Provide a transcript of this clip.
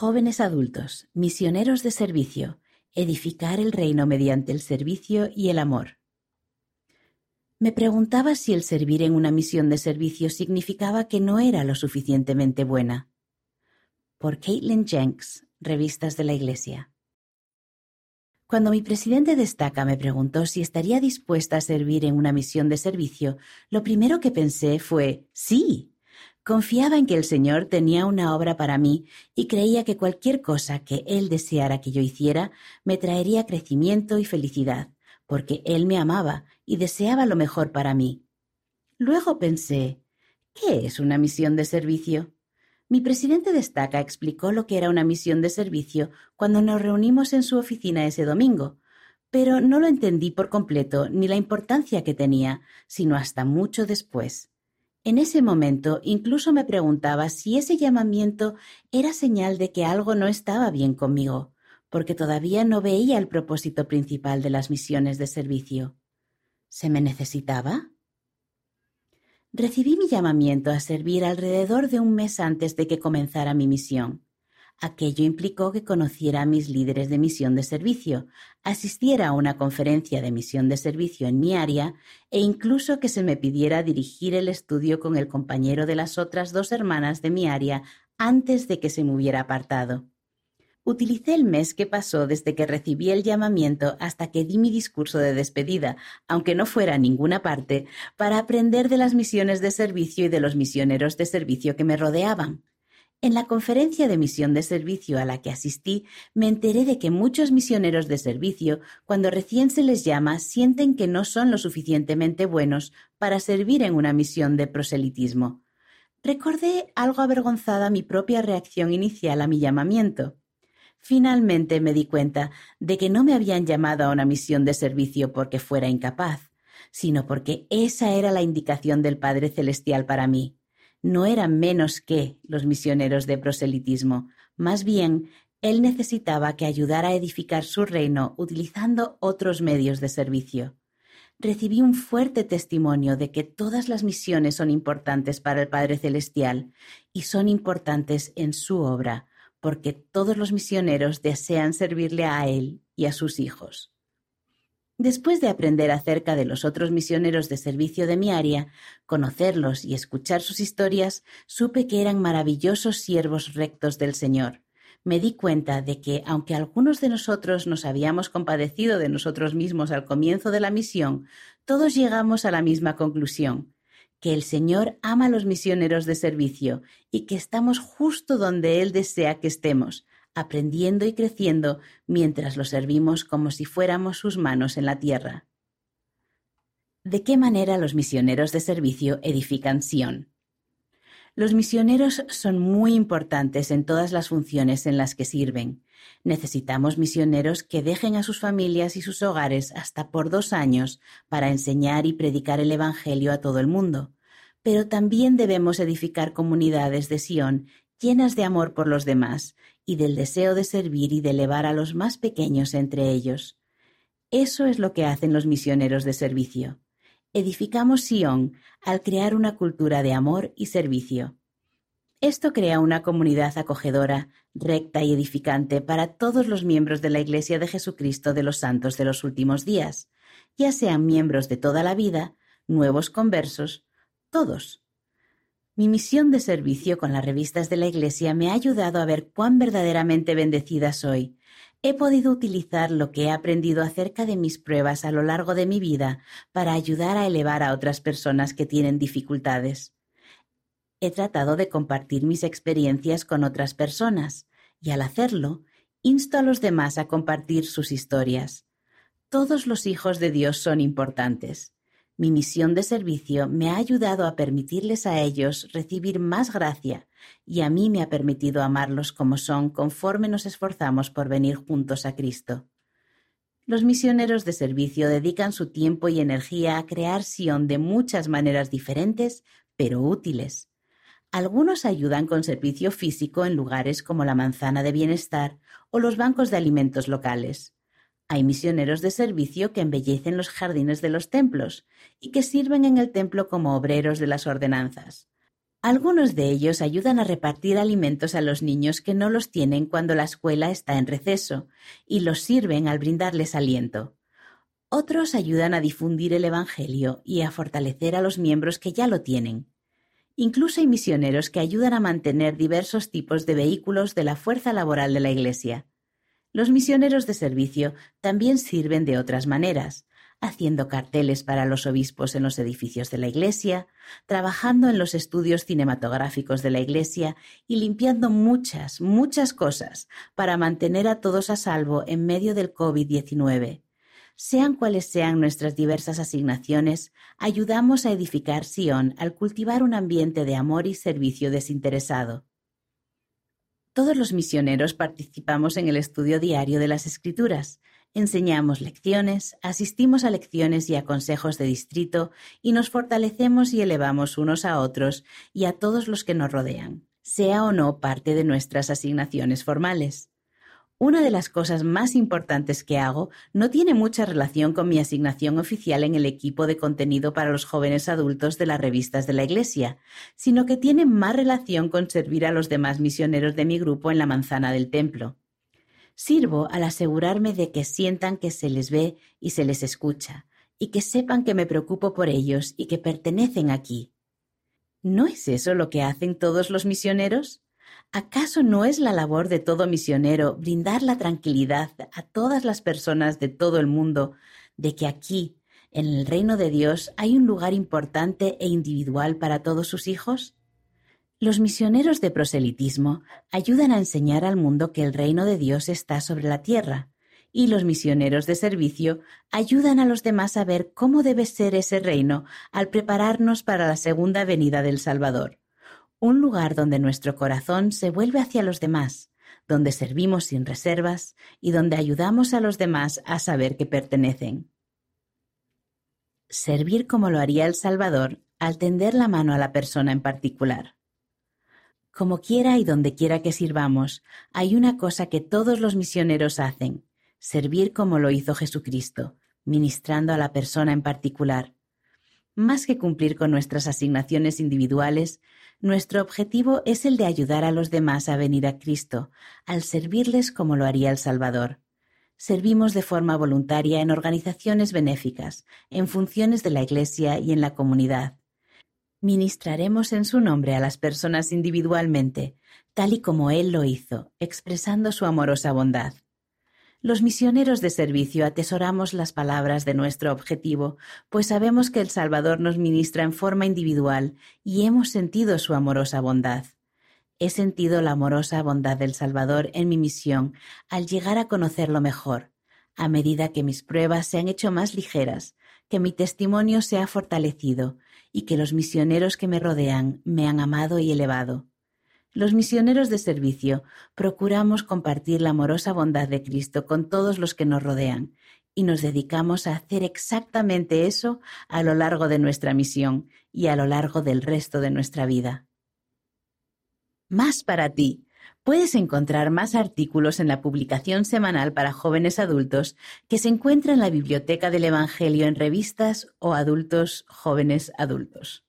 Jóvenes adultos, misioneros de servicio, edificar el reino mediante el servicio y el amor. Me preguntaba si el servir en una misión de servicio significaba que no era lo suficientemente buena. Por Caitlin Jenks, Revistas de la Iglesia. Cuando mi presidente destaca me preguntó si estaría dispuesta a servir en una misión de servicio, lo primero que pensé fue sí. Confiaba en que el Señor tenía una obra para mí y creía que cualquier cosa que Él deseara que yo hiciera me traería crecimiento y felicidad, porque Él me amaba y deseaba lo mejor para mí. Luego pensé, ¿qué es una misión de servicio? Mi presidente destaca explicó lo que era una misión de servicio cuando nos reunimos en su oficina ese domingo, pero no lo entendí por completo ni la importancia que tenía, sino hasta mucho después. En ese momento incluso me preguntaba si ese llamamiento era señal de que algo no estaba bien conmigo, porque todavía no veía el propósito principal de las misiones de servicio. ¿Se me necesitaba? Recibí mi llamamiento a servir alrededor de un mes antes de que comenzara mi misión. Aquello implicó que conociera a mis líderes de misión de servicio, asistiera a una conferencia de misión de servicio en mi área e incluso que se me pidiera dirigir el estudio con el compañero de las otras dos hermanas de mi área antes de que se me hubiera apartado. Utilicé el mes que pasó desde que recibí el llamamiento hasta que di mi discurso de despedida, aunque no fuera a ninguna parte, para aprender de las misiones de servicio y de los misioneros de servicio que me rodeaban. En la conferencia de misión de servicio a la que asistí, me enteré de que muchos misioneros de servicio, cuando recién se les llama, sienten que no son lo suficientemente buenos para servir en una misión de proselitismo. Recordé algo avergonzada mi propia reacción inicial a mi llamamiento. Finalmente me di cuenta de que no me habían llamado a una misión de servicio porque fuera incapaz, sino porque esa era la indicación del Padre Celestial para mí no eran menos que los misioneros de proselitismo, más bien él necesitaba que ayudara a edificar su reino utilizando otros medios de servicio. Recibí un fuerte testimonio de que todas las misiones son importantes para el Padre Celestial y son importantes en su obra, porque todos los misioneros desean servirle a Él y a sus hijos. Después de aprender acerca de los otros misioneros de servicio de mi área, conocerlos y escuchar sus historias, supe que eran maravillosos siervos rectos del Señor. Me di cuenta de que, aunque algunos de nosotros nos habíamos compadecido de nosotros mismos al comienzo de la misión, todos llegamos a la misma conclusión que el Señor ama a los misioneros de servicio y que estamos justo donde Él desea que estemos, aprendiendo y creciendo mientras lo servimos como si fuéramos sus manos en la tierra. ¿De qué manera los misioneros de servicio edifican Sion? Los misioneros son muy importantes en todas las funciones en las que sirven. Necesitamos misioneros que dejen a sus familias y sus hogares hasta por dos años para enseñar y predicar el Evangelio a todo el mundo. Pero también debemos edificar comunidades de Sion llenas de amor por los demás y del deseo de servir y de elevar a los más pequeños entre ellos. Eso es lo que hacen los misioneros de servicio. Edificamos Sion al crear una cultura de amor y servicio. Esto crea una comunidad acogedora, recta y edificante para todos los miembros de la Iglesia de Jesucristo de los Santos de los últimos días, ya sean miembros de toda la vida, nuevos conversos, todos. Mi misión de servicio con las revistas de la Iglesia me ha ayudado a ver cuán verdaderamente bendecida soy. He podido utilizar lo que he aprendido acerca de mis pruebas a lo largo de mi vida para ayudar a elevar a otras personas que tienen dificultades. He tratado de compartir mis experiencias con otras personas y al hacerlo, insto a los demás a compartir sus historias. Todos los hijos de Dios son importantes. Mi misión de servicio me ha ayudado a permitirles a ellos recibir más gracia y a mí me ha permitido amarlos como son conforme nos esforzamos por venir juntos a Cristo. Los misioneros de servicio dedican su tiempo y energía a crear Sion de muchas maneras diferentes, pero útiles. Algunos ayudan con servicio físico en lugares como la manzana de bienestar o los bancos de alimentos locales. Hay misioneros de servicio que embellecen los jardines de los templos y que sirven en el templo como obreros de las ordenanzas. Algunos de ellos ayudan a repartir alimentos a los niños que no los tienen cuando la escuela está en receso y los sirven al brindarles aliento. Otros ayudan a difundir el Evangelio y a fortalecer a los miembros que ya lo tienen. Incluso hay misioneros que ayudan a mantener diversos tipos de vehículos de la fuerza laboral de la Iglesia. Los misioneros de servicio también sirven de otras maneras, haciendo carteles para los obispos en los edificios de la Iglesia, trabajando en los estudios cinematográficos de la Iglesia y limpiando muchas, muchas cosas para mantener a todos a salvo en medio del COVID-19 sean cuales sean nuestras diversas asignaciones, ayudamos a edificar Sion al cultivar un ambiente de amor y servicio desinteresado. Todos los misioneros participamos en el estudio diario de las Escrituras, enseñamos lecciones, asistimos a lecciones y a consejos de distrito y nos fortalecemos y elevamos unos a otros y a todos los que nos rodean, sea o no parte de nuestras asignaciones formales. Una de las cosas más importantes que hago no tiene mucha relación con mi asignación oficial en el equipo de contenido para los jóvenes adultos de las revistas de la Iglesia, sino que tiene más relación con servir a los demás misioneros de mi grupo en la manzana del templo. Sirvo al asegurarme de que sientan que se les ve y se les escucha, y que sepan que me preocupo por ellos y que pertenecen aquí. ¿No es eso lo que hacen todos los misioneros? ¿Acaso no es la labor de todo misionero brindar la tranquilidad a todas las personas de todo el mundo de que aquí, en el reino de Dios, hay un lugar importante e individual para todos sus hijos? Los misioneros de proselitismo ayudan a enseñar al mundo que el reino de Dios está sobre la tierra, y los misioneros de servicio ayudan a los demás a ver cómo debe ser ese reino al prepararnos para la segunda venida del Salvador un lugar donde nuestro corazón se vuelve hacia los demás, donde servimos sin reservas y donde ayudamos a los demás a saber que pertenecen. Servir como lo haría el Salvador al tender la mano a la persona en particular. Como quiera y donde quiera que sirvamos, hay una cosa que todos los misioneros hacen, servir como lo hizo Jesucristo, ministrando a la persona en particular. Más que cumplir con nuestras asignaciones individuales, nuestro objetivo es el de ayudar a los demás a venir a Cristo, al servirles como lo haría el Salvador. Servimos de forma voluntaria en organizaciones benéficas, en funciones de la Iglesia y en la comunidad. Ministraremos en su nombre a las personas individualmente, tal y como Él lo hizo, expresando su amorosa bondad. Los misioneros de servicio atesoramos las palabras de nuestro objetivo, pues sabemos que el Salvador nos ministra en forma individual y hemos sentido su amorosa bondad. He sentido la amorosa bondad del Salvador en mi misión al llegar a conocerlo mejor, a medida que mis pruebas se han hecho más ligeras, que mi testimonio se ha fortalecido y que los misioneros que me rodean me han amado y elevado. Los misioneros de servicio procuramos compartir la amorosa bondad de Cristo con todos los que nos rodean y nos dedicamos a hacer exactamente eso a lo largo de nuestra misión y a lo largo del resto de nuestra vida. Más para ti. Puedes encontrar más artículos en la publicación semanal para jóvenes adultos que se encuentra en la Biblioteca del Evangelio en revistas o adultos jóvenes adultos.